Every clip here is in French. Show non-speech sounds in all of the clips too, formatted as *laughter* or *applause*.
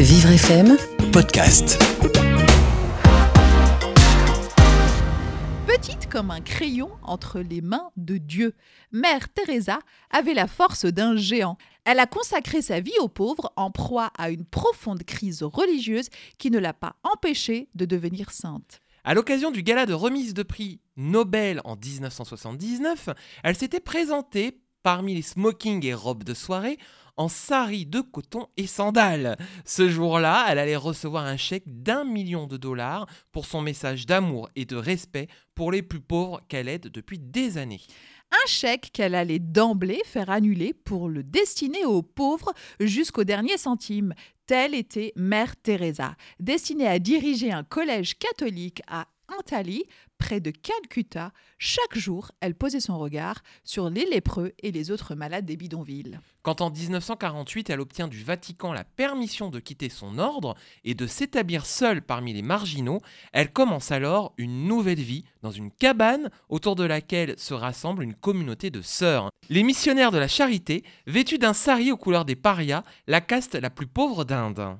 Vivre FM, podcast. Petite comme un crayon entre les mains de Dieu, Mère Teresa avait la force d'un géant. Elle a consacré sa vie aux pauvres en proie à une profonde crise religieuse qui ne l'a pas empêchée de devenir sainte. À l'occasion du gala de remise de prix Nobel en 1979, elle s'était présentée parmi les smokings et robes de soirée en sari de coton et sandales. Ce jour-là, elle allait recevoir un chèque d'un million de dollars pour son message d'amour et de respect pour les plus pauvres qu'elle aide depuis des années. Un chèque qu'elle allait d'emblée faire annuler pour le destiner aux pauvres jusqu'au dernier centime. Telle était Mère Teresa, destinée à diriger un collège catholique à Antali, près de Calcutta. Chaque jour, elle posait son regard sur les lépreux et les autres malades des bidonvilles. Quand en 1948, elle obtient du Vatican la permission de quitter son ordre et de s'établir seule parmi les marginaux, elle commence alors une nouvelle vie dans une cabane autour de laquelle se rassemble une communauté de sœurs. Les missionnaires de la charité, vêtus d'un sari aux couleurs des parias, la caste la plus pauvre d'Inde.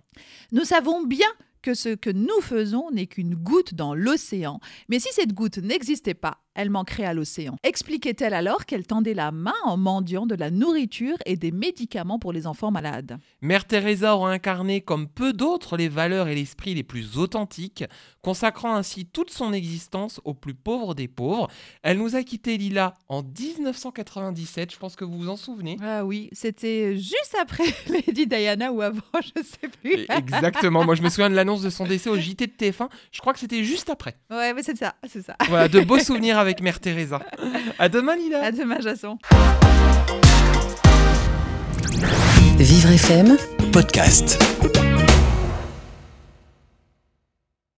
Nous savons bien que ce que nous faisons n'est qu'une goutte dans l'océan. Mais si cette goutte n'existait pas, elle manquerait à l'océan. Expliquait-elle alors qu'elle tendait la main en mendiant de la nourriture et des médicaments pour les enfants malades? Mère Teresa aura incarné comme peu d'autres les valeurs et l'esprit les plus authentiques, consacrant ainsi toute son existence aux plus pauvres des pauvres. Elle nous a quitté Lila en 1997, je pense que vous vous en souvenez. Ah oui, c'était juste après *laughs* Lady Diana ou avant, je sais plus. Exactement, moi je me souviens de l'annonce de son décès au JT de TF1, je crois que c'était juste après. Ouais, mais c'est ça, c'est ça. Voilà, de beaux *laughs* souvenirs avec Mère Teresa. À demain Lila. À demain, Jasson. Vivre FM, podcast.